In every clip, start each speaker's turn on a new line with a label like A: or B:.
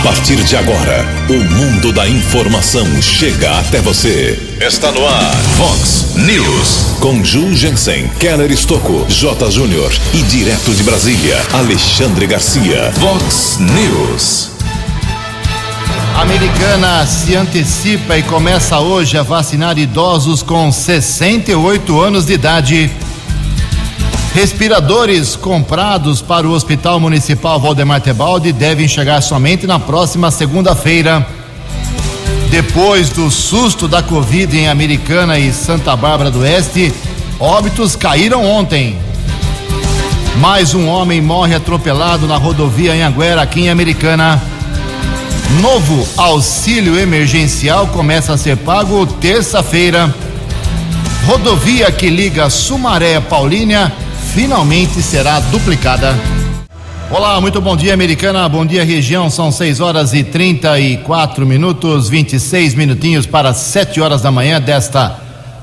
A: A partir de agora, o mundo da informação chega até você. Está no ar, Fox News. Com Ju Jensen, Keller Estocco, J. Júnior e direto de Brasília, Alexandre Garcia. Fox News.
B: A americana se antecipa e começa hoje a vacinar idosos com 68 anos de idade. Respiradores comprados para o Hospital Municipal Valdemar Tebaldi devem chegar somente na próxima segunda-feira. Depois do susto da Covid em Americana e Santa Bárbara do Oeste, óbitos caíram ontem. Mais um homem morre atropelado na rodovia Anhanguera, aqui em Americana. Novo auxílio emergencial começa a ser pago terça-feira. Rodovia que liga Sumaré a Paulínia finalmente será duplicada. Olá, muito bom dia, americana. Bom dia, região. São 6 horas e 34 minutos, 26 minutinhos para 7 horas da manhã desta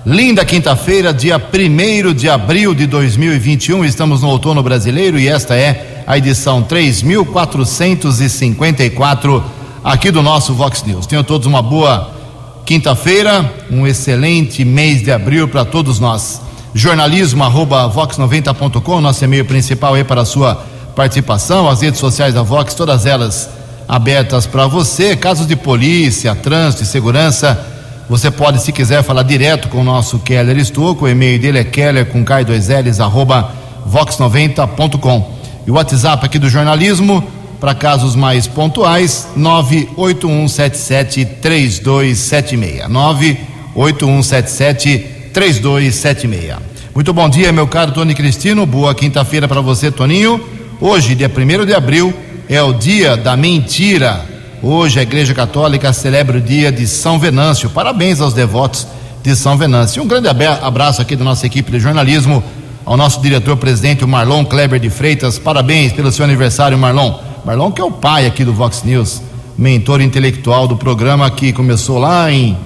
B: linda quinta-feira, dia 1 de abril de 2021. Estamos no outono brasileiro e esta é a edição 3454 aqui do nosso Vox News. Tenham todos uma boa quinta-feira, um excelente mês de abril para todos nós jornalismo arroba vox90.com, nosso e-mail principal aí para a sua participação, as redes sociais da Vox, todas elas abertas para você, casos de polícia, trânsito segurança, você pode, se quiser, falar direto com o nosso Keller Estouco, o e-mail dele é keller com k 2 ls arroba vox90.com e o WhatsApp aqui do jornalismo para casos mais pontuais 98177 3276 98177 3276. Muito bom dia, meu caro Tony Cristino. Boa quinta-feira para você, Toninho. Hoje, dia 1 de abril, é o dia da mentira. Hoje a Igreja Católica celebra o dia de São Venâncio. Parabéns aos devotos de São Venâncio. Um grande abraço aqui da nossa equipe de jornalismo ao nosso diretor-presidente, o Marlon Kleber de Freitas. Parabéns pelo seu aniversário, Marlon. Marlon, que é o pai aqui do Vox News, mentor intelectual do programa que começou lá em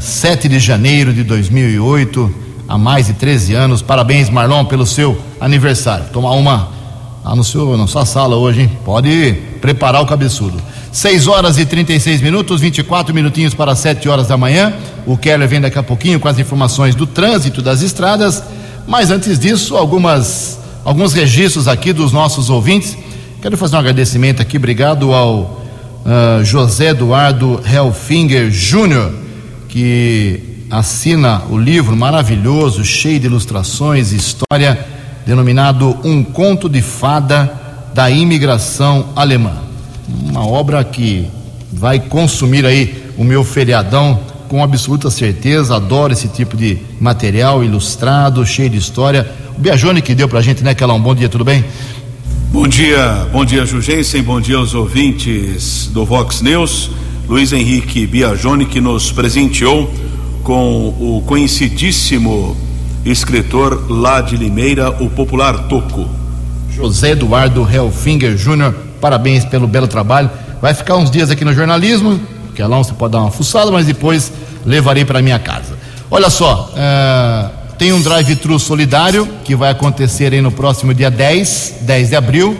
B: 7 de janeiro de 2008, há mais de 13 anos. Parabéns, Marlon, pelo seu aniversário. Tomar uma lá no seu, na sua sala hoje, hein? Pode preparar o cabeçudo. 6 horas e 36 minutos, 24 minutinhos para 7 horas da manhã. O Keller vem daqui a pouquinho com as informações do trânsito das estradas. Mas antes disso, algumas, alguns registros aqui dos nossos ouvintes. Quero fazer um agradecimento aqui, obrigado ao uh, José Eduardo Helfinger Júnior, que assina o livro maravilhoso, cheio de ilustrações e história, denominado Um Conto de Fada da Imigração Alemã. Uma obra que vai consumir aí o meu feriadão com absoluta certeza. Adoro esse tipo de material ilustrado, cheio de história. O Biajone que deu pra gente, né, Kelão? Bom dia, tudo bem?
C: Bom dia, bom dia Jugensen, bom dia aos ouvintes do Vox News. Luiz Henrique Biagione que nos presenteou com o conhecidíssimo escritor lá de Limeira, o popular Toco.
B: José Eduardo Helfinger Júnior, parabéns pelo belo trabalho. Vai ficar uns dias aqui no jornalismo, que lá você pode dar uma fuçada, mas depois levarei para minha casa. Olha só, uh tem um drive-thru solidário que vai acontecer aí no próximo dia 10, 10 de abril.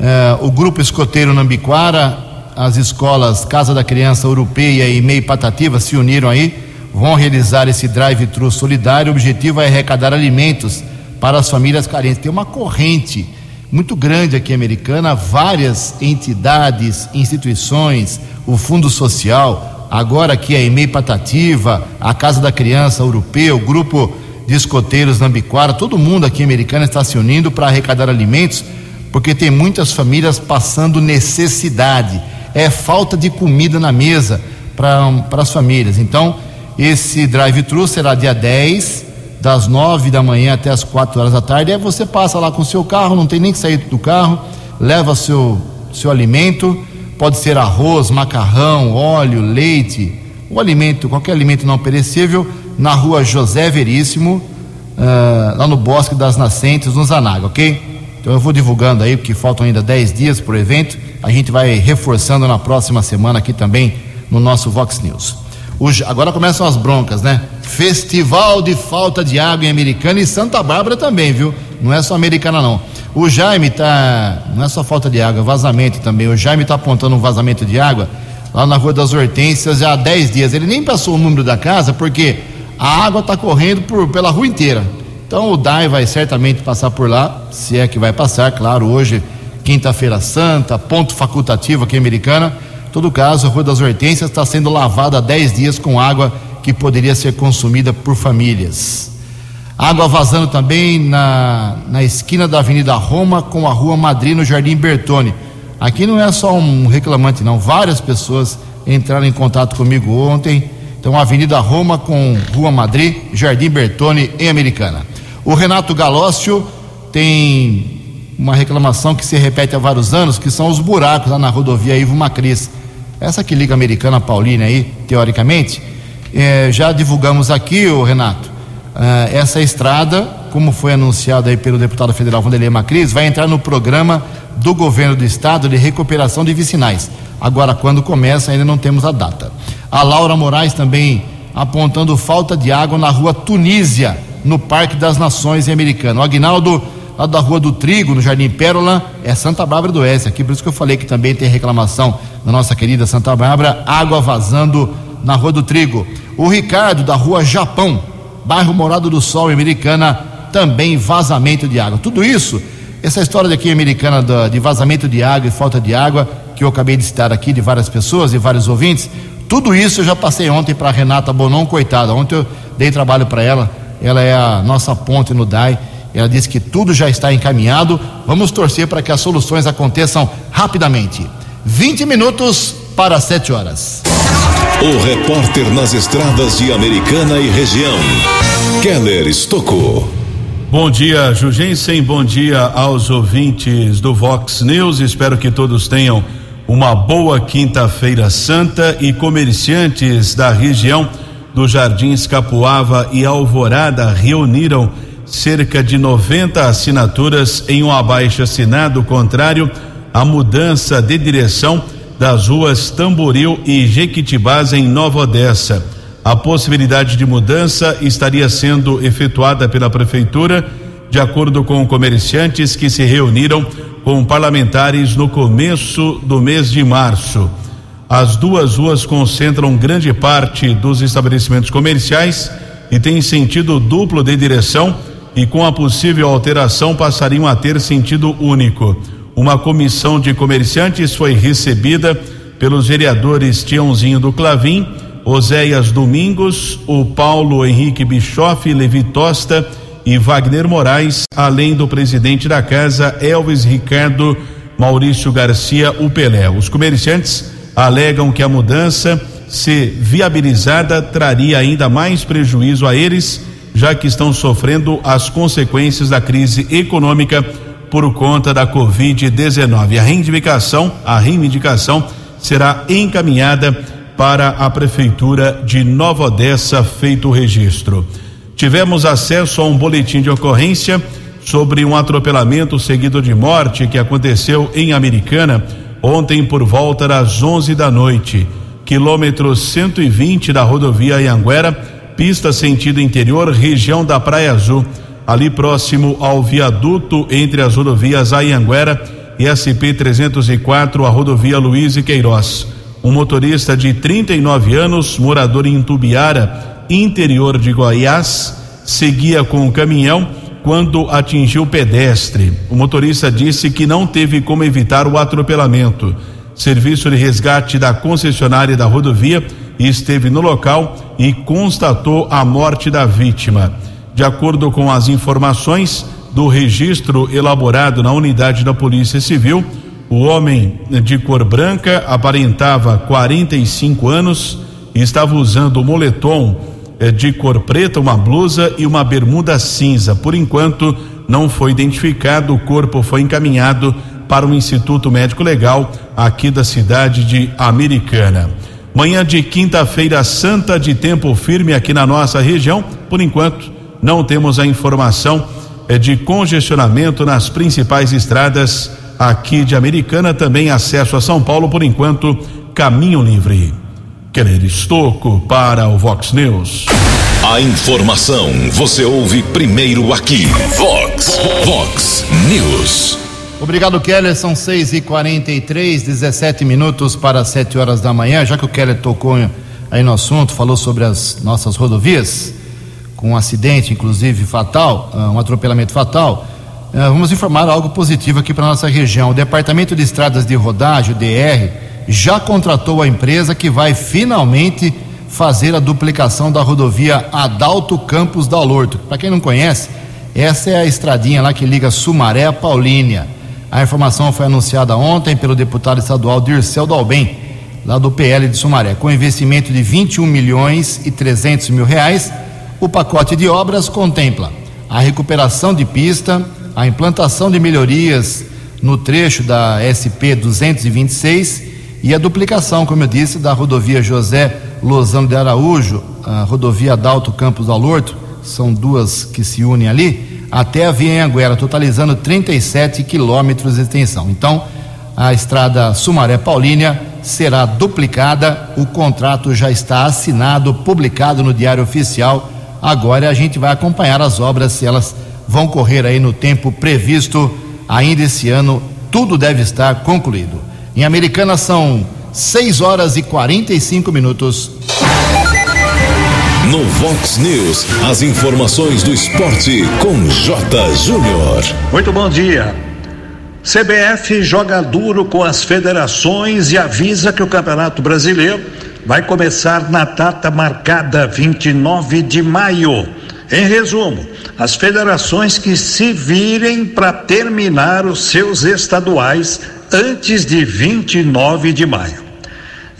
B: É, o grupo escoteiro Nambiquara, as escolas Casa da Criança Europeia e Meio Patativa se uniram aí, vão realizar esse drive-thru solidário. O objetivo é arrecadar alimentos para as famílias carentes. Tem uma corrente muito grande aqui americana, várias entidades, instituições, o Fundo Social, agora aqui a EMEI Patativa, a Casa da Criança Europeia, o grupo de escoteiros na Biquara, todo mundo aqui americano está se unindo para arrecadar alimentos, porque tem muitas famílias passando necessidade, é falta de comida na mesa para as famílias. Então, esse drive-thru será dia 10, das 9 da manhã até as 4 horas da tarde. Aí você passa lá com o seu carro, não tem nem que sair do carro, leva seu, seu alimento, pode ser arroz, macarrão, óleo, leite, o alimento, qualquer alimento não perecível na rua José Veríssimo, uh, lá no Bosque das Nascentes, no Zanaga, ok? Então eu vou divulgando aí, porque faltam ainda 10 dias para o evento. A gente vai reforçando na próxima semana aqui também no nosso Vox News. Hoje, agora começam as broncas, né? Festival de falta de água em Americana e Santa Bárbara também, viu? Não é só Americana não. O Jaime tá. Não é só falta de água, vazamento também. O Jaime está apontando um vazamento de água lá na Rua das Hortênsias já há 10 dias. Ele nem passou o número da casa porque a água está correndo por, pela rua inteira. Então o DAI vai certamente passar por lá, se é que vai passar, claro, hoje, quinta-feira santa, ponto facultativo aqui em Americana. Em todo caso, a Rua das Hortênsias está sendo lavada há 10 dias com água que poderia ser consumida por famílias. Água vazando também na, na esquina da Avenida Roma com a Rua Madrid no Jardim Bertone. Aqui não é só um reclamante, não. Várias pessoas entraram em contato comigo ontem. Então, Avenida Roma com Rua Madrid, Jardim Bertone, em Americana. O Renato Galócio tem uma reclamação que se repete há vários anos, que são os buracos lá na rodovia Ivo Macris. Essa que liga Americana Paulina aí, teoricamente. É, já divulgamos aqui, o Renato, uh, essa estrada, como foi anunciado aí pelo deputado federal Vanderlei Macris, vai entrar no programa do governo do estado de recuperação de vicinais. Agora, quando começa, ainda não temos a data. A Laura Moraes também apontando falta de água na rua Tunísia, no Parque das Nações Americano. O Agnaldo, lá da Rua do Trigo, no Jardim Pérola, é Santa Bárbara do Oeste. Aqui, por isso que eu falei que também tem reclamação na nossa querida Santa Bárbara, água vazando na Rua do Trigo. O Ricardo, da Rua Japão, bairro Morado do Sol, Americana, também vazamento de água. Tudo isso, essa história daqui americana de vazamento de água e falta de água, que eu acabei de citar aqui de várias pessoas e vários ouvintes, tudo isso eu já passei ontem para Renata Bonon, coitada. Ontem eu dei trabalho para ela, ela é a nossa ponte no DAI. Ela disse que tudo já está encaminhado. Vamos torcer para que as soluções aconteçam rapidamente. 20 minutos para 7 horas.
A: O repórter nas estradas de Americana e região, Keller Estocou.
C: Bom dia, Jugensen. Bom dia aos ouvintes do Vox News. Espero que todos tenham uma boa quinta-feira santa e comerciantes da região do Jardins Capuava e Alvorada reuniram cerca de 90 assinaturas em um abaixo assinado contrário à mudança de direção das ruas Tamboril e Jequitibás em Nova Odessa. A possibilidade de mudança estaria sendo efetuada pela prefeitura, de acordo com comerciantes que se reuniram com parlamentares no começo do mês de março. As duas ruas concentram grande parte dos estabelecimentos comerciais e têm sentido duplo de direção e com a possível alteração passariam a ter sentido único. Uma comissão de comerciantes foi recebida pelos vereadores Tiãozinho do Clavim, Oséias Domingos, o Paulo Henrique Bischoff, Levi Tosta e Wagner Moraes, além do presidente da casa, Elvis Ricardo Maurício Garcia, o Pelé. Os comerciantes alegam que a mudança, se viabilizada, traria ainda mais prejuízo a eles, já que estão sofrendo as consequências da crise econômica por conta da Covid-19. A reivindicação, a reivindicação será encaminhada para a prefeitura de Nova Odessa, feito o registro. Tivemos acesso a um boletim de ocorrência sobre um atropelamento seguido de morte que aconteceu em Americana ontem por volta das 11 da noite, quilômetro 120 da rodovia Anhanguera, pista sentido interior, região da Praia Azul ali próximo ao viaduto entre as rodovias Ayanguera e SP 304, a rodovia Luiz e Queiroz. Um motorista de 39 anos, morador em Tubiara, interior de Goiás, seguia com o caminhão quando atingiu o pedestre. O motorista disse que não teve como evitar o atropelamento. Serviço de resgate da concessionária da rodovia esteve no local e constatou a morte da vítima. De acordo com as informações do registro elaborado na unidade da Polícia Civil, o homem de cor branca aparentava 45 anos e estava usando moletom de cor preta, uma blusa e uma bermuda cinza. Por enquanto, não foi identificado. O corpo foi encaminhado para o Instituto Médico Legal aqui da cidade de Americana. Manhã de quinta-feira santa de tempo firme aqui na nossa região. Por enquanto, não temos a informação é, de congestionamento nas principais estradas aqui de Americana, também acesso a São Paulo, por enquanto, caminho livre. Querer Estoco para o Vox News.
A: A informação você ouve primeiro aqui. Vox, Vox News.
B: Obrigado, Keller. São 6 e 43 17 minutos para 7 horas da manhã. Já que o Keller tocou aí no assunto, falou sobre as nossas rodovias, com um acidente, inclusive fatal, ah, um atropelamento fatal. Ah, vamos informar algo positivo aqui para nossa região. O Departamento de Estradas de Rodagem, o DR, já contratou a empresa que vai finalmente fazer a duplicação da rodovia Adalto Campos da Alorto. Para quem não conhece, essa é a estradinha lá que liga Sumaré a Paulínia. A informação foi anunciada ontem pelo deputado estadual Dirceu Dalben, lá do PL de Sumaré. Com investimento de 21 milhões e 300 mil reais, o pacote de obras contempla a recuperação de pista, a implantação de melhorias no trecho da SP 226 e a duplicação, como eu disse, da rodovia José Lozano de Araújo, a rodovia Adalto Campos Alorto, são duas que se unem ali, até a Via Anguera, totalizando 37 quilômetros de extensão. Então, a estrada Sumaré Paulínia será duplicada, o contrato já está assinado, publicado no Diário Oficial. Agora a gente vai acompanhar as obras, se elas vão correr aí no tempo previsto ainda esse ano, tudo deve estar concluído. Em Americana são 6 horas e 45 minutos.
A: No Vox News, as informações do esporte com J. Júnior.
D: Muito bom dia. CBF joga duro com as federações e avisa que o Campeonato Brasileiro vai começar na data marcada 29 de maio. Em resumo, as federações que se virem para terminar os seus estaduais antes de 29 de maio.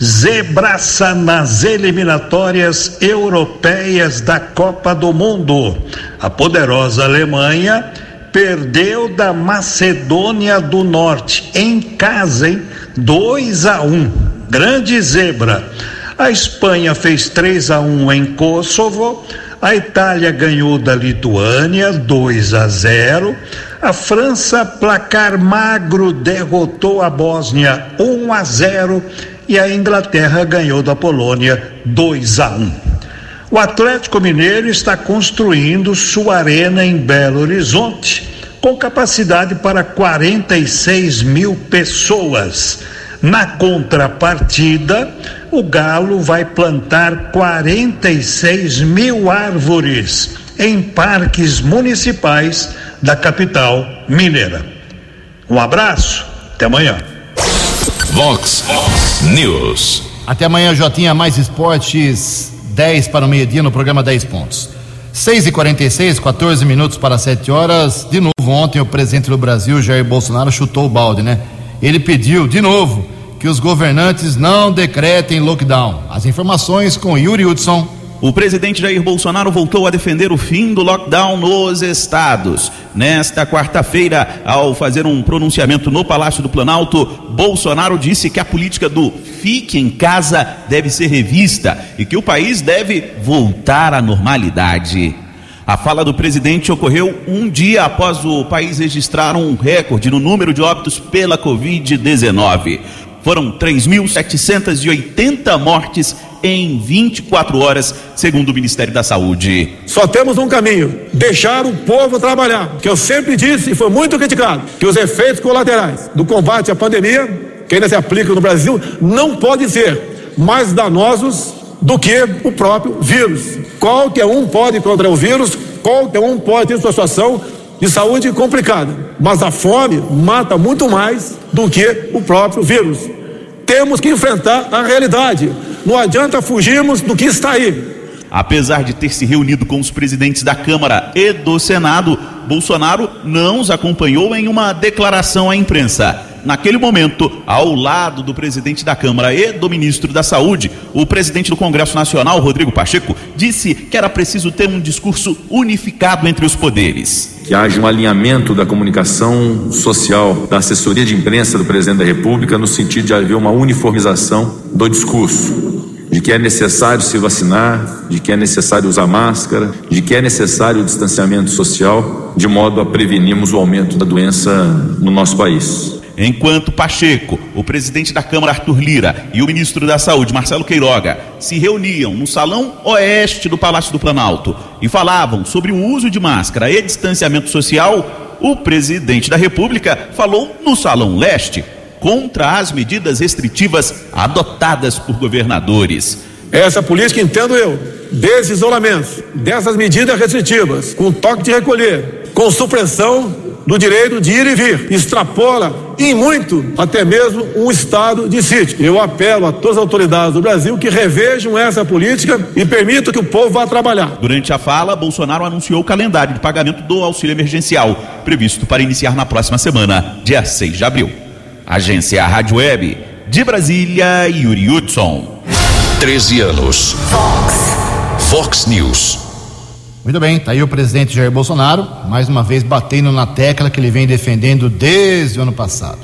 D: Zebraça nas eliminatórias europeias da Copa do Mundo. A poderosa Alemanha perdeu da Macedônia do Norte em casa, hein? 2 a 1. Um. Grande zebra. A Espanha fez 3 a 1 em Kosovo. A Itália ganhou da Lituânia 2 a 0. A França, placar magro, derrotou a Bósnia 1 a 0 e a Inglaterra ganhou da Polônia 2 a 1. O Atlético Mineiro está construindo sua arena em Belo Horizonte, com capacidade para 46 mil pessoas. Na contrapartida, o Galo vai plantar 46 mil árvores em parques municipais da capital mineira. Um abraço, até amanhã.
A: Vox News.
B: Até amanhã, Jotinha, mais esportes, 10 para o meio-dia no programa 10 pontos. 6 e 46 14 minutos para 7 horas. De novo, ontem o presidente do Brasil, Jair Bolsonaro, chutou o balde, né? Ele pediu, de novo, que os governantes não decretem lockdown. As informações com Yuri Hudson.
E: O presidente Jair Bolsonaro voltou a defender o fim do lockdown nos estados. Nesta quarta-feira, ao fazer um pronunciamento no Palácio do Planalto, Bolsonaro disse que a política do fique em casa deve ser revista e que o país deve voltar à normalidade. A fala do presidente ocorreu um dia após o país registrar um recorde no número de óbitos pela Covid-19. Foram 3.780 mortes em 24 horas, segundo o Ministério da Saúde.
F: Só temos um caminho: deixar o povo trabalhar. Que eu sempre disse e foi muito criticado que os efeitos colaterais do combate à pandemia, que ainda se aplica no Brasil, não podem ser mais danosos do que o próprio vírus. Qualquer um pode contra o vírus, qualquer um pode ter sua situação de saúde complicada, mas a fome mata muito mais do que o próprio vírus. Temos que enfrentar a realidade. Não adianta fugirmos do que está aí.
E: Apesar de ter se reunido com os presidentes da Câmara e do Senado, Bolsonaro não os acompanhou em uma declaração à imprensa. Naquele momento, ao lado do presidente da Câmara e do ministro da Saúde, o presidente do Congresso Nacional, Rodrigo Pacheco, disse que era preciso ter um discurso unificado entre os poderes.
G: Que haja um alinhamento da comunicação social, da assessoria de imprensa do presidente da República, no sentido de haver uma uniformização do discurso de que é necessário se vacinar, de que é necessário usar máscara, de que é necessário o distanciamento social, de modo a prevenirmos o aumento da doença no nosso país.
E: Enquanto Pacheco, o presidente da Câmara Arthur Lira e o ministro da Saúde Marcelo Queiroga se reuniam no salão oeste do Palácio do Planalto e falavam sobre o uso de máscara e distanciamento social, o presidente da República falou no salão leste contra as medidas restritivas adotadas por governadores.
F: Essa política, entendo eu, desses isolamentos, dessas medidas restritivas, com toque de recolher, com supressão do direito de ir e vir, extrapola em muito até mesmo um estado de sítio. Eu apelo a todas as autoridades do Brasil que revejam essa política e permitam que o povo vá trabalhar.
E: Durante a fala, Bolsonaro anunciou o calendário de pagamento do auxílio emergencial, previsto para iniciar na próxima semana, dia 6 de abril. Agência Rádio Web, de Brasília, Yuri Hudson.
A: 13 anos. Fox. Fox News.
B: Muito bem, está aí o presidente Jair Bolsonaro, mais uma vez batendo na tecla que ele vem defendendo desde o ano passado.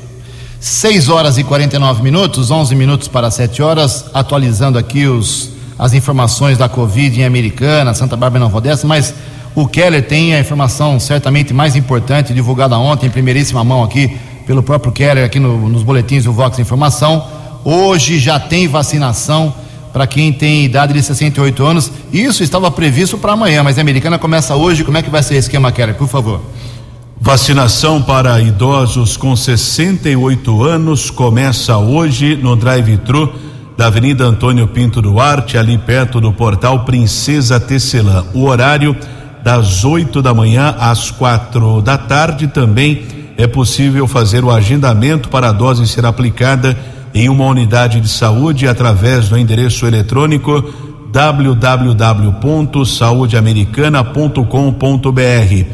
B: 6 horas e 49 minutos, 11 minutos para 7 horas, atualizando aqui os, as informações da Covid em Americana, Santa Bárbara e Nova Odessa, mas o Keller tem a informação certamente mais importante, divulgada ontem, em primeiríssima mão aqui, pelo próprio Keller, aqui no, nos boletins do Vox Informação. Hoje já tem vacinação para quem tem idade de 68 anos. Isso estava previsto para amanhã, mas a americana começa hoje. Como é que vai ser o esquema, Keller, por favor?
C: Vacinação para idosos com 68 anos começa hoje no drive-thru da Avenida Antônio Pinto Duarte, ali perto do portal Princesa Tecelã. O horário das 8 da manhã às quatro da tarde também é possível fazer o agendamento para a dose ser aplicada em uma unidade de saúde através do endereço eletrônico www.saudeamericana.com.br.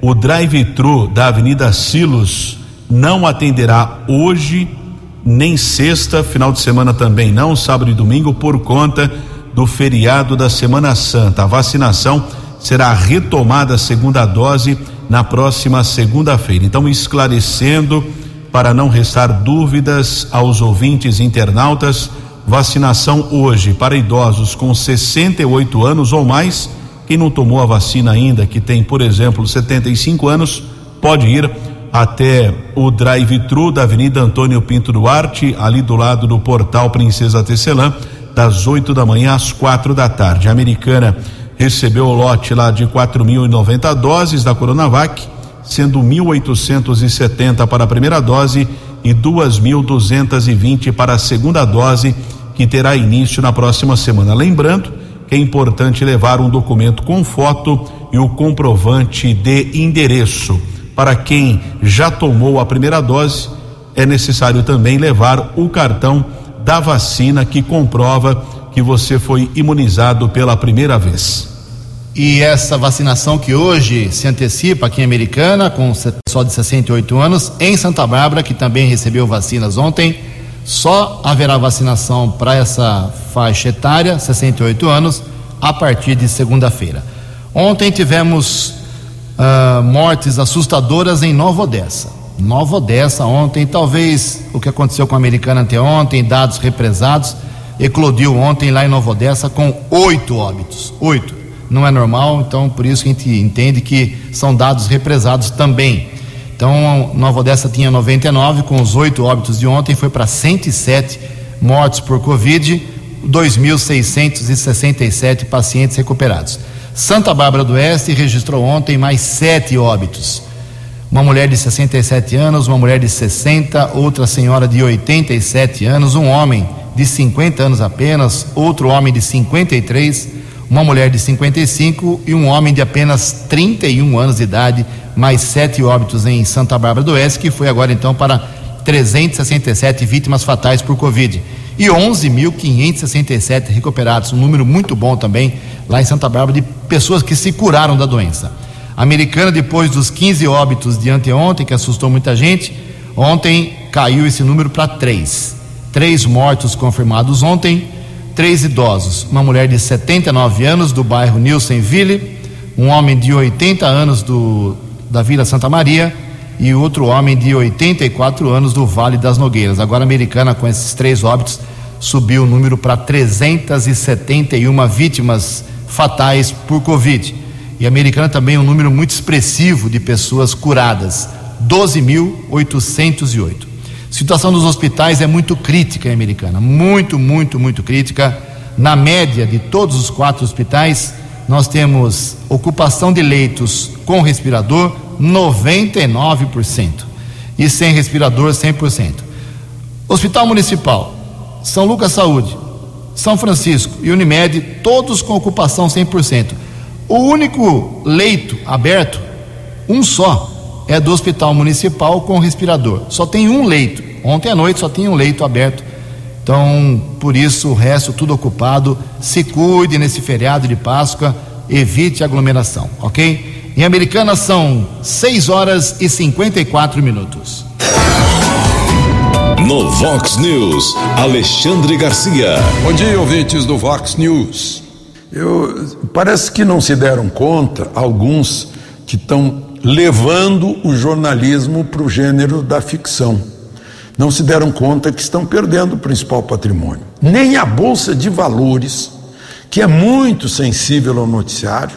C: O drive-thru da Avenida Silos não atenderá hoje, nem sexta, final de semana também não, sábado e domingo, por conta do feriado da Semana Santa. A vacinação será retomada segunda dose na próxima segunda-feira. Então, esclarecendo para não restar dúvidas aos ouvintes internautas, vacinação hoje para idosos com 68 anos ou mais. Quem não tomou a vacina ainda, que tem, por exemplo, 75 anos, pode ir até o drive-thru da Avenida Antônio Pinto Duarte, ali do lado do portal Princesa Tecelã, das 8 da manhã às quatro da tarde. A americana recebeu o lote lá de 4.090 doses da Coronavac sendo 1.870 para a primeira dose e 2.220 para a segunda dose, que terá início na próxima semana. Lembrando que é importante levar um documento com foto e o comprovante de endereço. Para quem já tomou a primeira dose, é necessário também levar o cartão da vacina que comprova que você foi imunizado pela primeira vez.
B: E essa vacinação que hoje se antecipa aqui em Americana, com só de 68 anos, em Santa Bárbara, que também recebeu vacinas ontem, só haverá vacinação para essa faixa etária, 68 anos, a partir de segunda-feira. Ontem tivemos uh, mortes assustadoras em Nova Odessa. Nova Odessa ontem, talvez o que aconteceu com a Americana anteontem, dados represados, eclodiu ontem lá em Nova Odessa com oito óbitos. Oito não é normal, então por isso que a gente entende que são dados represados também. Então, Nova Odessa tinha 99, com os oito óbitos de ontem, foi para 107 mortos por Covid, 2.667 pacientes recuperados. Santa Bárbara do Oeste registrou ontem mais sete óbitos. Uma mulher de 67 anos, uma mulher de 60, outra senhora de 87 anos, um homem de 50 anos apenas, outro homem de 53 uma mulher de 55 e um homem de apenas 31 anos de idade, mais sete óbitos em Santa Bárbara do Oeste, que foi agora então para 367 vítimas fatais por Covid. E 11.567 recuperados, um número muito bom também lá em Santa Bárbara de pessoas que se curaram da doença. A americana, depois dos 15 óbitos de anteontem, que assustou muita gente, ontem caiu esse número para três. Três mortos confirmados ontem, três idosos, uma mulher de 79 anos do bairro Nilsenville, um homem de 80 anos do, da Vila Santa Maria e outro homem de 84 anos do Vale das Nogueiras. Agora a americana com esses três óbitos subiu o número para 371 vítimas fatais por Covid. E a americana também um número muito expressivo de pessoas curadas, 12.808. situação dos hospitais é muito crítica em Americana, muito, muito, muito crítica. Na média de todos os quatro hospitais, nós temos ocupação de leitos com respirador 99% e sem respirador 100%. Hospital Municipal, São Lucas Saúde, São Francisco e Unimed, todos com ocupação 100%. O único leito aberto, um só, é do Hospital Municipal com respirador. Só tem um leito. Ontem à noite só tinha um leito aberto. Então, por isso, o resto tudo ocupado. Se cuide nesse feriado de Páscoa, evite aglomeração, ok? Em Americana são 6 horas e 54 minutos.
A: No Vox News, Alexandre Garcia.
H: Bom dia, ouvintes do Vox News.
I: Eu, parece que não se deram conta, alguns que estão levando o jornalismo para o gênero da ficção. Não se deram conta que estão perdendo o principal patrimônio. Nem a Bolsa de Valores, que é muito sensível ao noticiário,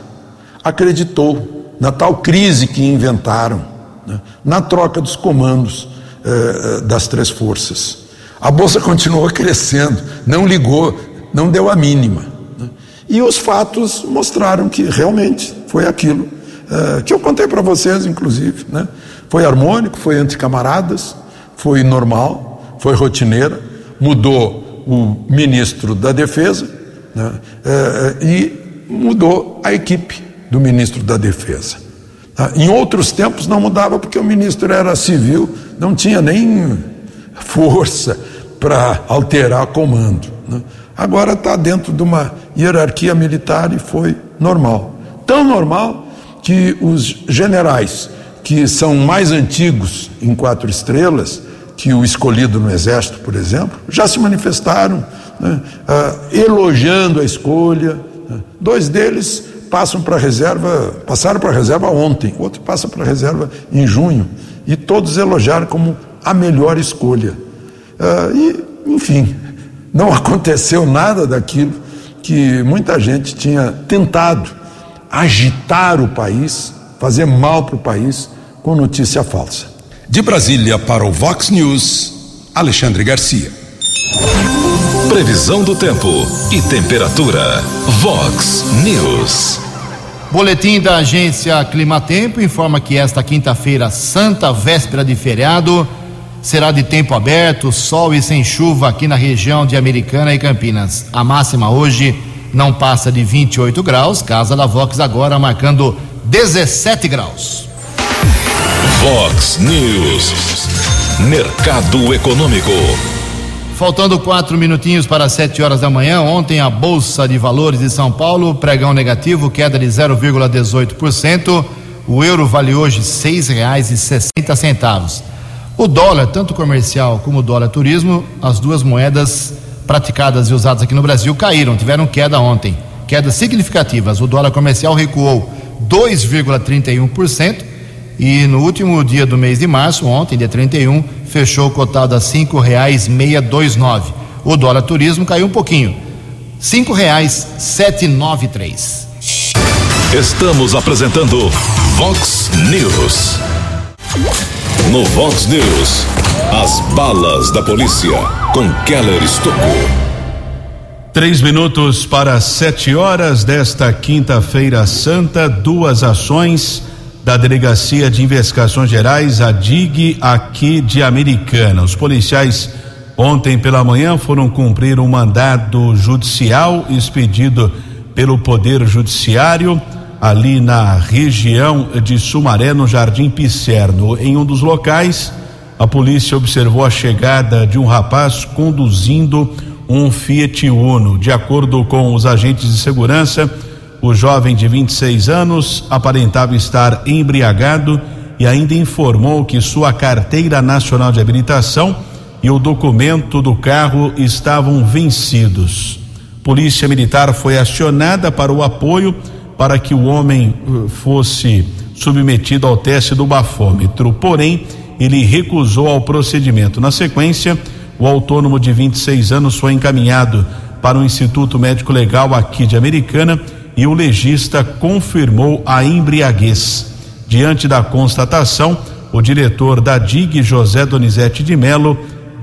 I: acreditou na tal crise que inventaram, né, na troca dos comandos eh, das três forças. A Bolsa continuou crescendo, não ligou, não deu a mínima. Né, e os fatos mostraram que realmente foi aquilo uh, que eu contei para vocês, inclusive. Né? Foi harmônico, foi entre camaradas, foi normal, foi rotineira, mudou o ministro da Defesa né? uh, e mudou a equipe do ministro da Defesa. Uh, em outros tempos não mudava porque o ministro era civil, não tinha nem força para alterar comando. Né? Agora está dentro de uma hierarquia militar e foi normal. Tão normal que os generais que são mais antigos em quatro estrelas, que o escolhido no Exército, por exemplo, já se manifestaram né, ah, elogiando a escolha. Né. Dois deles passam para reserva, passaram para a reserva ontem, outro passa para a reserva em junho, e todos elogiaram como a melhor escolha. Ah, e, enfim, não aconteceu nada daquilo que muita gente tinha tentado agitar o país, fazer mal para o país com notícia falsa.
H: De Brasília para o Vox News, Alexandre Garcia.
A: Previsão do tempo e temperatura. Vox News.
B: Boletim da agência Climatempo informa que esta quinta-feira, santa véspera de feriado, será de tempo aberto, sol e sem chuva aqui na região de Americana e Campinas. A máxima hoje não passa de 28 graus, casa da Vox agora marcando 17 graus.
A: Vox News. Mercado Econômico.
B: Faltando quatro minutinhos para sete horas da manhã, ontem a Bolsa de Valores de São Paulo, pregão negativo, queda de 0,18%. O euro vale hoje sessenta centavos. O dólar, tanto comercial como o dólar turismo, as duas moedas praticadas e usadas aqui no Brasil caíram, tiveram queda ontem, quedas significativas. O dólar comercial recuou 2,31% e no último dia do mês de março, ontem, dia 31, fechou cotado a cinco reais meia dois nove. O dólar turismo caiu um pouquinho, cinco reais sete nove três.
A: Estamos apresentando Vox News. No Vox News, as balas da polícia com Keller Estocou.
C: Três minutos para sete horas desta quinta-feira santa, duas ações da Delegacia de Investigações Gerais, a DIG, aqui de Americana. Os policiais ontem pela manhã foram cumprir um mandado judicial expedido pelo Poder Judiciário ali na região de Sumaré, no Jardim Picerno. Em um dos locais, a polícia observou a chegada de um rapaz conduzindo um Fiat Uno. De acordo com os agentes de segurança, o jovem de 26 anos aparentava estar embriagado e ainda informou que sua carteira nacional de habilitação e o documento do carro estavam vencidos. Polícia Militar foi acionada para o apoio para que o homem uh, fosse submetido ao teste do bafômetro, porém, ele recusou ao procedimento. Na sequência, o autônomo de 26 anos foi encaminhado para o Instituto Médico Legal aqui de Americana e o legista confirmou a embriaguez. Diante da constatação, o diretor da DIG, José Donizete de Melo,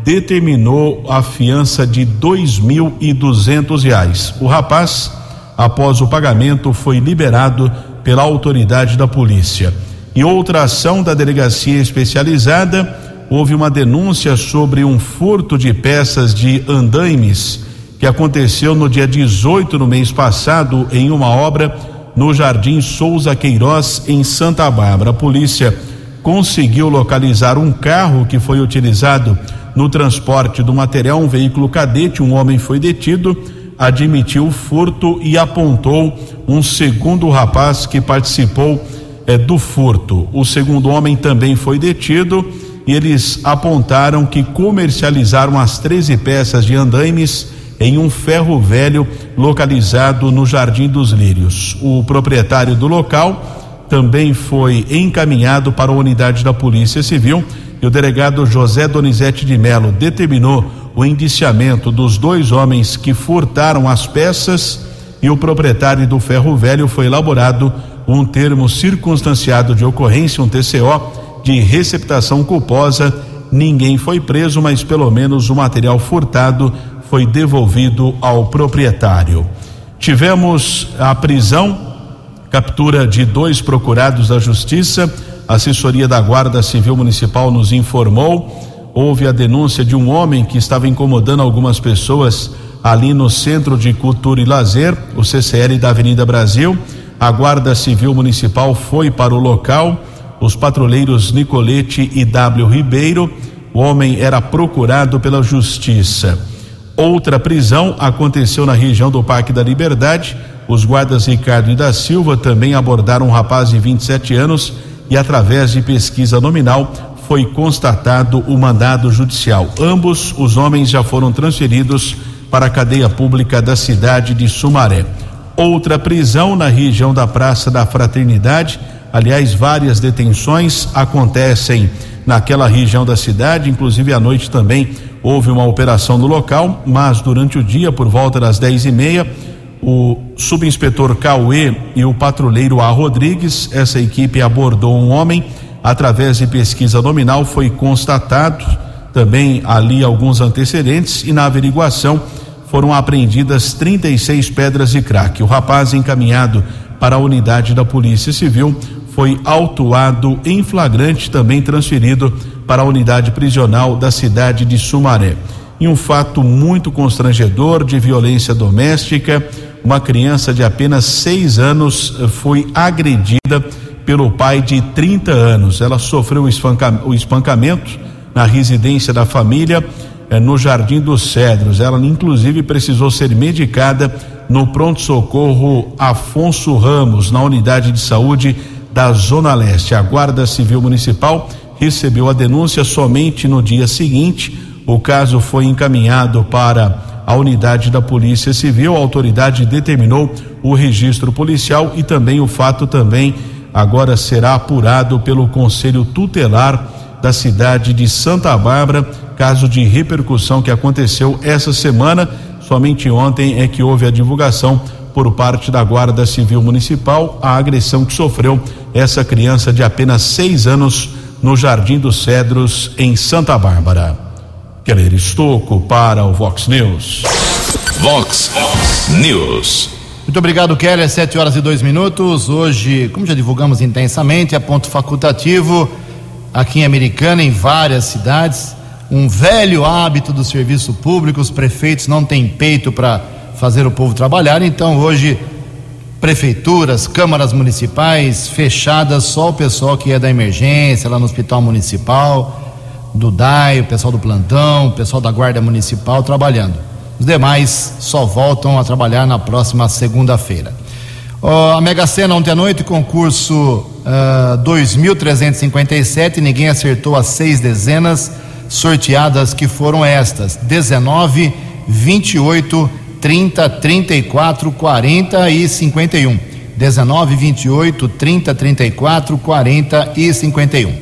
C: determinou a fiança de dois mil e duzentos reais. O rapaz, após o pagamento, foi liberado pela autoridade da polícia. Em outra ação da delegacia especializada, houve uma denúncia sobre um furto de peças de andaimes que aconteceu no dia 18 no mês passado em uma obra no Jardim Souza Queiroz, em Santa Bárbara. A polícia conseguiu localizar um carro que foi utilizado no transporte do material, um veículo cadete. Um homem foi detido, admitiu o furto e apontou um segundo rapaz que participou eh, do furto. O segundo homem também foi detido e eles apontaram que comercializaram as 13 peças de andaimes em um ferro velho localizado no Jardim dos Lírios. O proprietário do local também foi encaminhado para a unidade da Polícia Civil e o delegado José Donizete de Melo determinou o indiciamento dos dois homens que furtaram as peças e o proprietário do ferro velho foi elaborado um termo circunstanciado de ocorrência, um TCO, de receptação culposa. Ninguém foi preso, mas pelo menos o material furtado foi devolvido ao proprietário. Tivemos a prisão, captura de dois procurados da Justiça. A assessoria da Guarda Civil Municipal nos informou. Houve a denúncia de um homem que estava incomodando algumas pessoas ali no Centro de Cultura e Lazer, o CCL da Avenida Brasil. A Guarda Civil Municipal foi para o local. Os patrulheiros Nicolete e W Ribeiro. O homem era procurado pela Justiça. Outra prisão aconteceu na região do Parque da Liberdade. Os guardas Ricardo e da Silva também abordaram um rapaz de 27 anos e, através de pesquisa nominal, foi constatado o mandado judicial. Ambos os homens já foram transferidos para a cadeia pública da cidade de Sumaré. Outra prisão na região da Praça da Fraternidade. Aliás, várias detenções acontecem naquela região da cidade, inclusive à noite também houve uma operação no local, mas durante o dia, por volta das dez e meia, o subinspetor Cauê e o patrulheiro A. Rodrigues, essa equipe abordou um homem, através de pesquisa nominal foi constatado também ali alguns antecedentes e na averiguação foram apreendidas 36 pedras de crack. O rapaz encaminhado para a unidade da Polícia Civil foi autuado em flagrante, também transferido para a unidade prisional da cidade de Sumaré. Em um fato muito constrangedor de violência doméstica, uma criança de apenas seis anos foi agredida pelo pai de 30 anos. Ela sofreu o espancamento na residência da família eh, no Jardim dos Cedros. Ela, inclusive, precisou ser medicada no pronto-socorro Afonso Ramos, na unidade de saúde da Zona Leste. A Guarda Civil Municipal recebeu a denúncia somente no dia seguinte. O caso foi encaminhado para a unidade da Polícia Civil. A autoridade determinou o registro policial e também o fato também agora será apurado pelo Conselho Tutelar da cidade de Santa Bárbara, caso de repercussão que aconteceu essa semana. Somente ontem é que houve a divulgação por parte da Guarda Civil Municipal a agressão que sofreu essa criança de apenas seis anos no Jardim dos Cedros, em Santa Bárbara. Keller Estocco para o Vox News.
A: Vox News.
B: Muito obrigado, Keller. Sete horas e dois minutos. Hoje, como já divulgamos intensamente, é ponto facultativo aqui em Americana, em várias cidades. Um velho hábito do serviço público, os prefeitos não têm peito para fazer o povo trabalhar, então hoje prefeituras, câmaras municipais fechadas, só o pessoal que é da emergência, lá no hospital municipal, do DAI, o pessoal do plantão, o pessoal da guarda municipal trabalhando. Os demais só voltam a trabalhar na próxima segunda-feira. Oh, a Mega Sena ontem à noite, concurso uh, ah, 2.357, ninguém acertou as seis dezenas sorteadas que foram estas: 19, 28, 30, 34, 40 e 51. 19, 28, 30, 34, 40 e 51.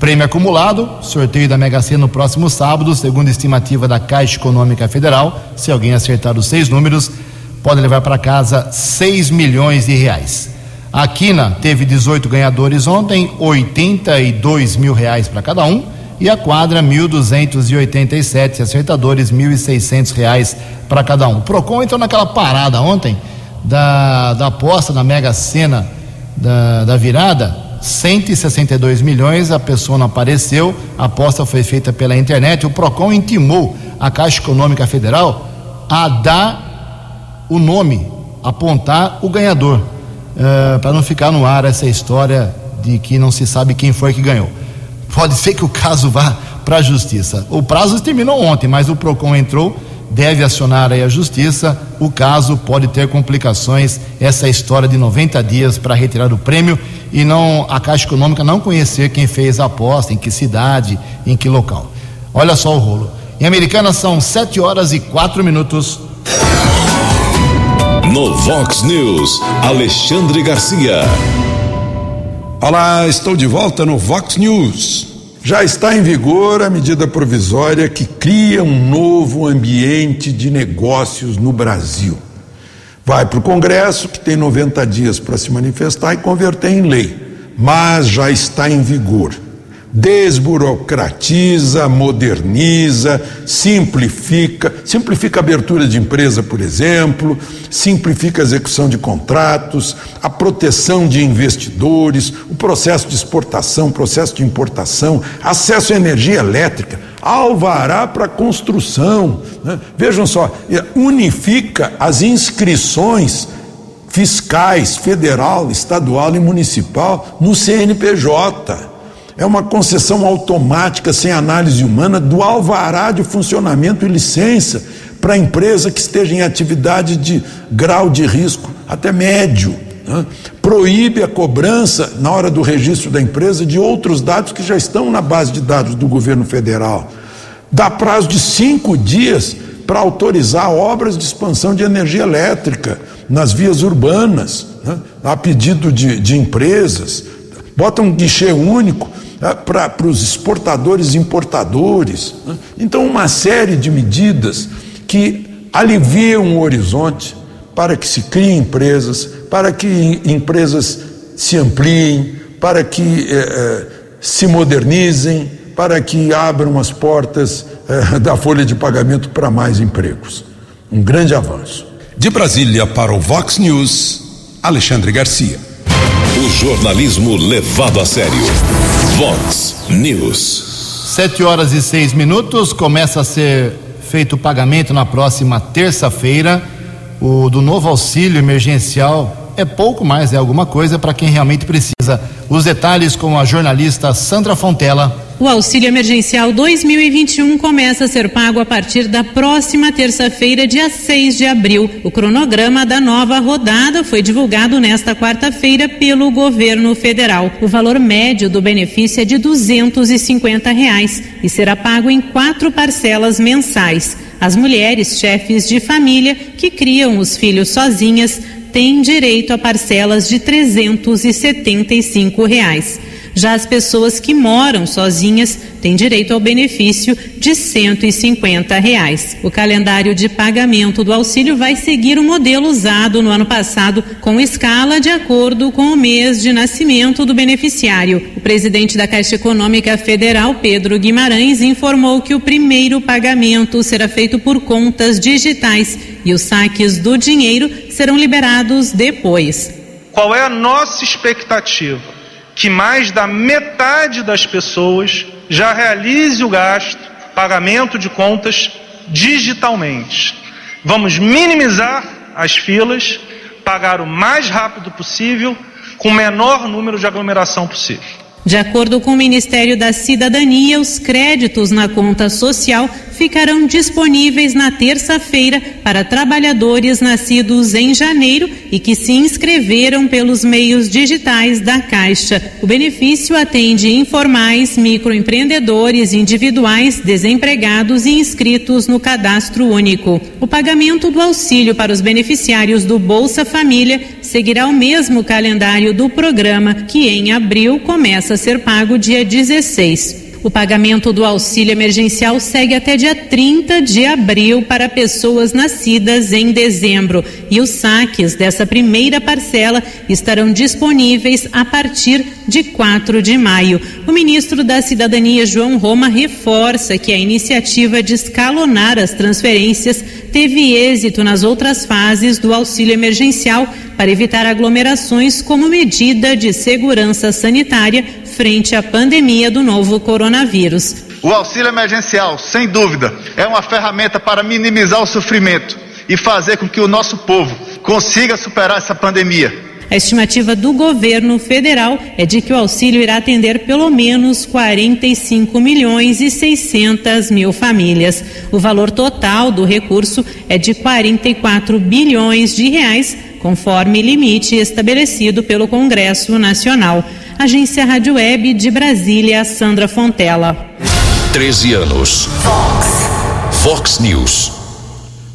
B: Prêmio acumulado, sorteio da Mega Sena no próximo sábado, segundo estimativa da Caixa Econômica Federal. Se alguém acertar os seis números, pode levar para casa 6 milhões de reais. A Quina teve 18 ganhadores ontem, 82 mil reais para cada um. E a quadra 1.287 acertadores, 1.600 reais para cada um. O Procon entrou naquela parada ontem da, da aposta na Mega Sena da, da virada, 162 milhões, a pessoa não apareceu, a aposta foi feita pela internet, o Procon intimou a Caixa Econômica Federal a dar o nome, apontar o ganhador, uh, para não ficar no ar essa história de que não se sabe quem foi que ganhou. Pode ser que o caso vá para a justiça. O prazo terminou ontem, mas o PROCON entrou, deve acionar aí a justiça. O caso pode ter complicações, essa história de 90 dias para retirar o prêmio e não a Caixa Econômica não conhecer quem fez a aposta, em que cidade, em que local. Olha só o rolo. Em Americana são 7 horas e 4 minutos.
A: No Vox News, Alexandre Garcia.
H: Olá, estou de volta no Vox News.
I: Já está em vigor a medida provisória que cria um novo ambiente de negócios no Brasil. Vai para o Congresso, que tem 90 dias para se manifestar e converter em lei, mas já está em vigor desburocratiza, moderniza, simplifica, simplifica a abertura de empresa, por exemplo, simplifica a execução de contratos, a proteção de investidores, o processo de exportação, processo de importação, acesso à energia elétrica, alvará para construção. Né? Vejam só, unifica as inscrições fiscais, federal, estadual e municipal no CNPJ é uma concessão automática, sem análise humana, do alvará de funcionamento e licença para a empresa que esteja em atividade de grau de risco até médio. Né? Proíbe a cobrança, na hora do registro da empresa, de outros dados que já estão na base de dados do governo federal. Dá prazo de cinco dias para autorizar obras de expansão de energia elétrica nas vias urbanas, né? a pedido de, de empresas. Bota um guichê único né, para os exportadores e importadores. Né? Então, uma série de medidas que aliviam o horizonte para que se criem empresas, para que empresas se ampliem, para que eh, eh, se modernizem, para que abram as portas eh, da folha de pagamento para mais empregos. Um grande avanço.
H: De Brasília para o Vox News, Alexandre Garcia.
A: O jornalismo levado a sério. Vox News.
B: Sete horas e seis minutos. Começa a ser feito o pagamento na próxima terça-feira. O do novo auxílio emergencial é pouco mais, é alguma coisa para quem realmente precisa. Os detalhes com a jornalista Sandra Fontela.
J: O auxílio emergencial 2021 começa a ser pago a partir da próxima terça-feira, dia 6 de abril. O cronograma da nova rodada foi divulgado nesta quarta-feira pelo governo federal. O valor médio do benefício é de 250 reais e será pago em quatro parcelas mensais. As mulheres chefes de família que criam os filhos sozinhas têm direito a parcelas de 375 reais. Já as pessoas que moram sozinhas têm direito ao benefício de 150 reais. O calendário de pagamento do auxílio vai seguir o modelo usado no ano passado, com escala de acordo com o mês de nascimento do beneficiário. O presidente da Caixa Econômica Federal, Pedro Guimarães, informou que o primeiro pagamento será feito por contas digitais e os saques do dinheiro serão liberados depois.
K: Qual é a nossa expectativa? Que mais da metade das pessoas já realize o gasto, pagamento de contas digitalmente. Vamos minimizar as filas, pagar o mais rápido possível, com o menor número de aglomeração possível.
J: De acordo com o Ministério da Cidadania, os créditos na conta social ficarão disponíveis na terça-feira para trabalhadores nascidos em janeiro e que se inscreveram pelos meios digitais da Caixa. O benefício atende informais, microempreendedores, individuais, desempregados e inscritos no cadastro único. O pagamento do auxílio para os beneficiários do Bolsa Família seguirá o mesmo calendário do programa, que em abril começa a ser pago dia 16. O pagamento do auxílio emergencial segue até dia 30 de abril para pessoas nascidas em dezembro e os saques dessa primeira parcela estarão disponíveis a partir de 4 de maio. O ministro da Cidadania, João Roma, reforça que a iniciativa de escalonar as transferências teve êxito nas outras fases do auxílio emergencial para evitar aglomerações como medida de segurança sanitária frente à pandemia do novo coronavírus.
L: O auxílio emergencial, sem dúvida, é uma ferramenta para minimizar o sofrimento e fazer com que o nosso povo consiga superar essa pandemia.
J: A estimativa do governo federal é de que o auxílio irá atender pelo menos 45 milhões e 600 mil famílias. O valor total do recurso é de 44 bilhões de reais, conforme limite estabelecido pelo Congresso Nacional. Agência Rádio Web de Brasília, Sandra Fontela.
A: 13 anos. Fox. Fox News.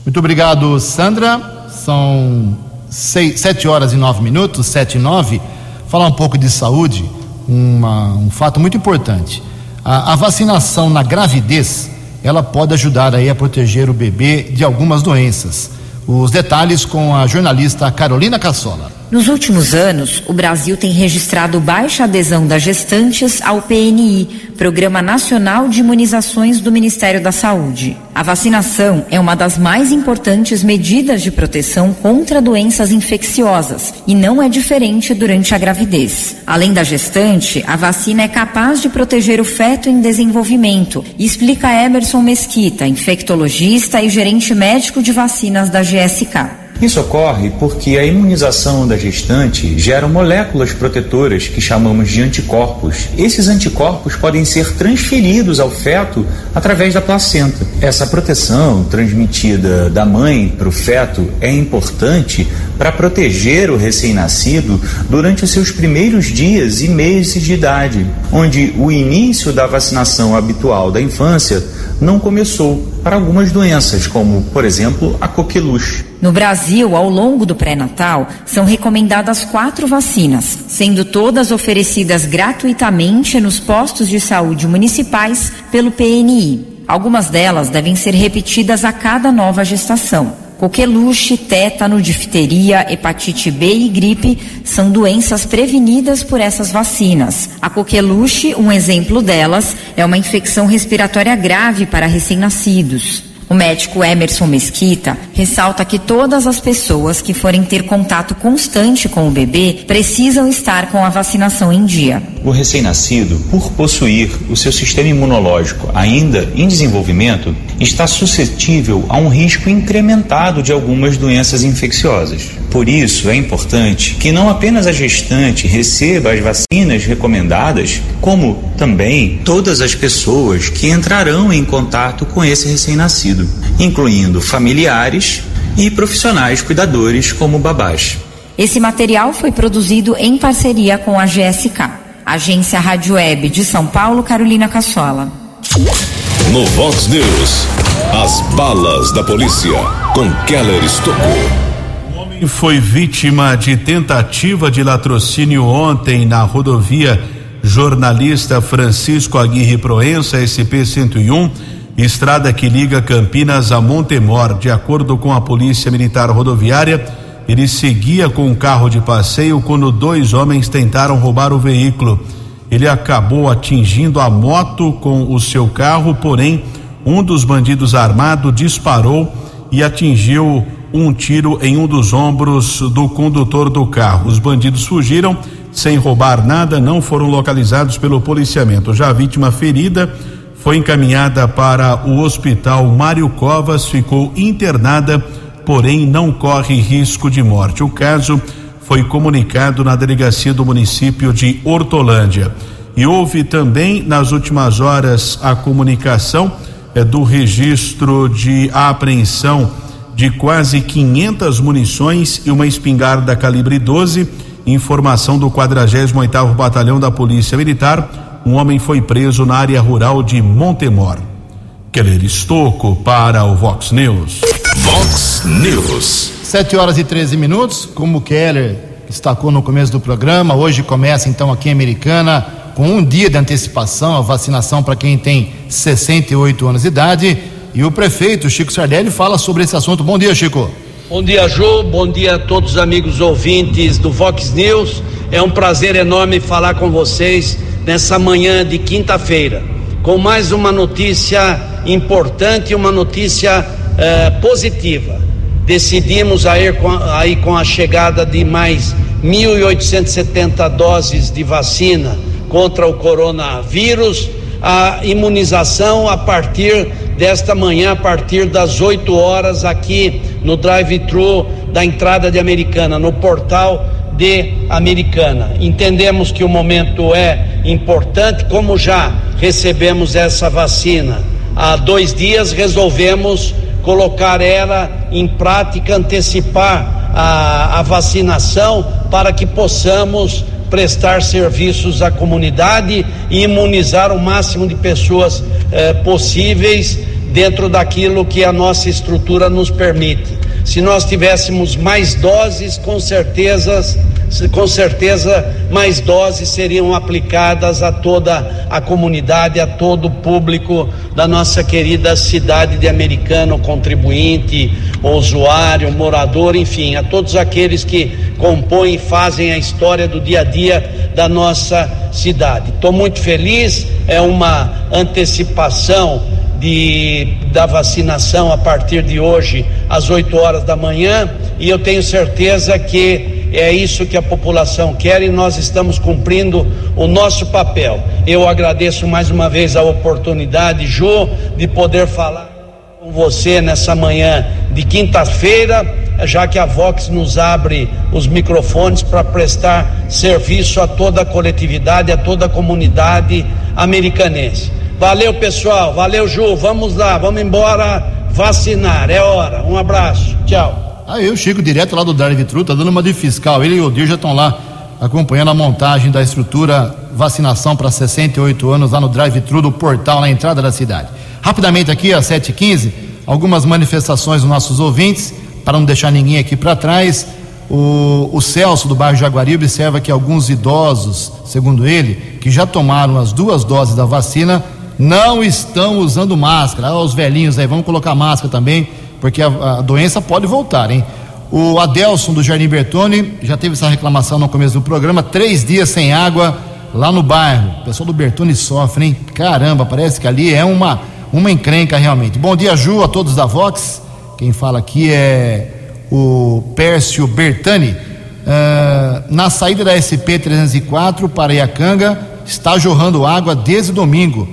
B: Muito obrigado, Sandra. São seis, sete horas e nove minutos, sete e nove. Falar um pouco de saúde, uma, um fato muito importante. A, a, vacinação na gravidez, ela pode ajudar aí a proteger o bebê de algumas doenças. Os detalhes com a jornalista Carolina Cassola.
M: Nos últimos anos, o Brasil tem registrado baixa adesão das gestantes ao PNI, Programa Nacional de Imunizações do Ministério da Saúde. A vacinação é uma das mais importantes medidas de proteção contra doenças infecciosas e não é diferente durante a gravidez. Além da gestante, a vacina é capaz de proteger o feto em desenvolvimento, explica Emerson Mesquita, infectologista e gerente médico de vacinas da GSK.
N: Isso ocorre porque a imunização da gestante gera moléculas protetoras que chamamos de anticorpos. Esses anticorpos podem ser transferidos ao feto através da placenta. Essa proteção transmitida da mãe para o feto é importante para proteger o recém-nascido durante os seus primeiros dias e meses de idade, onde o início da vacinação habitual da infância não começou para algumas doenças, como, por exemplo, a coqueluche.
M: No Brasil, ao longo do pré-natal, são recomendadas quatro vacinas, sendo todas oferecidas gratuitamente nos postos de saúde municipais pelo PNI. Algumas delas devem ser repetidas a cada nova gestação. Coqueluche, tétano, difteria, hepatite B e gripe são doenças prevenidas por essas vacinas. A coqueluche, um exemplo delas, é uma infecção respiratória grave para recém-nascidos. O médico Emerson Mesquita ressalta que todas as pessoas que forem ter contato constante com o bebê precisam estar com a vacinação em dia.
N: O recém-nascido, por possuir o seu sistema imunológico ainda em desenvolvimento, está suscetível a um risco incrementado de algumas doenças infecciosas. Por isso, é importante que não apenas a gestante receba as vacinas recomendadas, como também todas as pessoas que entrarão em contato com esse recém-nascido, incluindo familiares e profissionais cuidadores como babás.
M: Esse material foi produzido em parceria com a GSK, Agência Rádio Web de São Paulo, Carolina Cassola.
A: No Vox News, as balas da polícia com Keller Estocou
C: foi vítima de tentativa de latrocínio ontem na rodovia Jornalista Francisco Aguirre Proença, SP-101, estrada que liga Campinas a Montemor. De acordo com a Polícia Militar Rodoviária, ele seguia com um carro de passeio quando dois homens tentaram roubar o veículo. Ele acabou atingindo a moto com o seu carro, porém, um dos bandidos armado disparou e atingiu um tiro em um dos ombros do condutor do carro. Os bandidos fugiram sem roubar nada, não foram localizados pelo policiamento. Já a vítima ferida foi encaminhada para o hospital Mário Covas, ficou internada, porém não corre risco de morte. O caso foi comunicado na delegacia do município de Hortolândia. E houve também nas últimas horas a comunicação é, do registro de apreensão de quase 500 munições e uma espingarda calibre 12. Informação do 48º Batalhão da Polícia Militar. Um homem foi preso na área rural de Montemor. Keller Estocco para o Vox News.
A: Vox News.
B: 7 horas e 13 minutos. Como o Keller destacou no começo do programa, hoje começa então aqui em Americana com um dia de antecipação a vacinação para quem tem 68 anos de idade. E o prefeito Chico Sardelli fala sobre esse assunto. Bom dia, Chico.
O: Bom dia, Ju. Bom dia a todos os amigos ouvintes do Vox News. É um prazer enorme falar com vocês nessa manhã de quinta-feira, com mais uma notícia importante, uma notícia eh, positiva. Decidimos aí com, aí com a chegada de mais 1.870 doses de vacina contra o coronavírus, a imunização a partir desta manhã, a partir das 8 horas, aqui no drive-thru da entrada de Americana, no portal de Americana. Entendemos que o momento é importante, como já recebemos essa vacina há dois dias, resolvemos colocar ela em prática, antecipar a, a vacinação para que possamos prestar serviços à comunidade e imunizar o máximo de pessoas eh, possíveis dentro daquilo que a nossa estrutura nos permite. Se nós tivéssemos mais doses, com certeza, com certeza mais doses seriam aplicadas a toda a comunidade, a todo o público da nossa querida cidade de Americano, contribuinte, usuário, morador, enfim, a todos aqueles que compõem e fazem a história do dia a dia da nossa cidade. Estou muito feliz, é uma antecipação de, da vacinação a partir de hoje, às 8 horas da manhã, e eu tenho certeza que é isso que a população quer e nós estamos cumprindo o nosso papel. Eu agradeço mais uma vez a oportunidade, Ju, de poder falar com você nessa manhã de quinta-feira, já que a Vox nos abre os microfones para prestar serviço a toda a coletividade, a toda a comunidade americanense. Valeu, pessoal. Valeu, Ju. Vamos lá, vamos embora vacinar. É hora. Um abraço. Tchau.
B: Aí o Chico, direto lá do drive-thru, tá dando uma de fiscal. Ele e o Dir já estão lá acompanhando a montagem da estrutura vacinação para 68 anos lá no drive-thru do portal na entrada da cidade. Rapidamente aqui, às 7h15, algumas manifestações dos nossos ouvintes, para não deixar ninguém aqui para trás. O, o, Celso do bairro Jaguari observa que alguns idosos, segundo ele, que já tomaram as duas doses da vacina, não estão usando máscara. Ah, os velhinhos aí, vamos colocar máscara também, porque a, a doença pode voltar, hein? O Adelson do Jardim Bertone já teve essa reclamação no começo do programa, três dias sem água lá no bairro. O pessoal do Bertone sofre, hein? Caramba, parece que ali é uma, uma encrenca realmente. Bom dia, Ju, a todos da Vox. Quem fala aqui é o Pércio Bertani. Uh, na saída da SP 304 para Iacanga, está jorrando água desde domingo.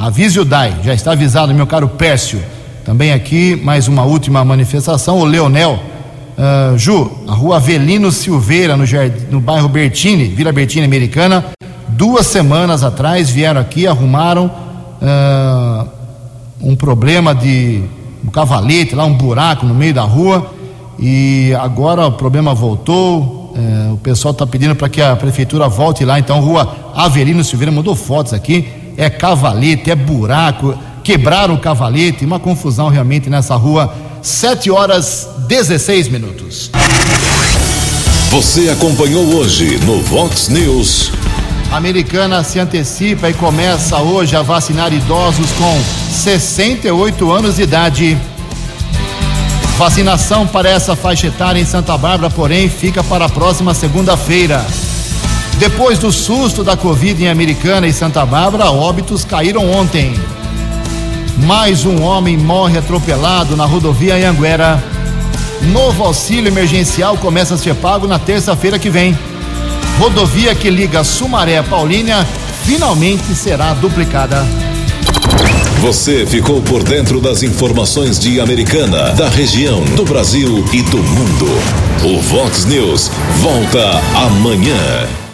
B: Avise o DAI, já está avisado, meu caro Pércio. Também aqui, mais uma última manifestação, o Leonel. Uh, Ju, a rua Avelino Silveira, no, no bairro Bertini, Vila Bertini Americana, duas semanas atrás vieram aqui, arrumaram uh, um problema de um cavalete, lá um buraco no meio da rua, e agora o problema voltou. Uh, o pessoal está pedindo para que a prefeitura volte lá, então, rua Avelino Silveira, mandou fotos aqui é cavalete, é buraco, quebraram o cavalete, uma confusão realmente nessa rua. 7 horas 16 minutos.
A: Você acompanhou hoje no Vox News.
B: A americana se antecipa e começa hoje a vacinar idosos com 68 anos de idade. Vacinação para essa faixa etária em Santa Bárbara, porém, fica para a próxima segunda-feira. Depois do susto da Covid em Americana e Santa Bárbara, óbitos caíram ontem. Mais um homem morre atropelado na rodovia Anhanguera. Novo auxílio emergencial começa a ser pago na terça-feira que vem. Rodovia que liga Sumaré a Paulínia finalmente será duplicada.
A: Você ficou por dentro das informações de Americana, da região, do Brasil e do mundo. O Vox News volta amanhã.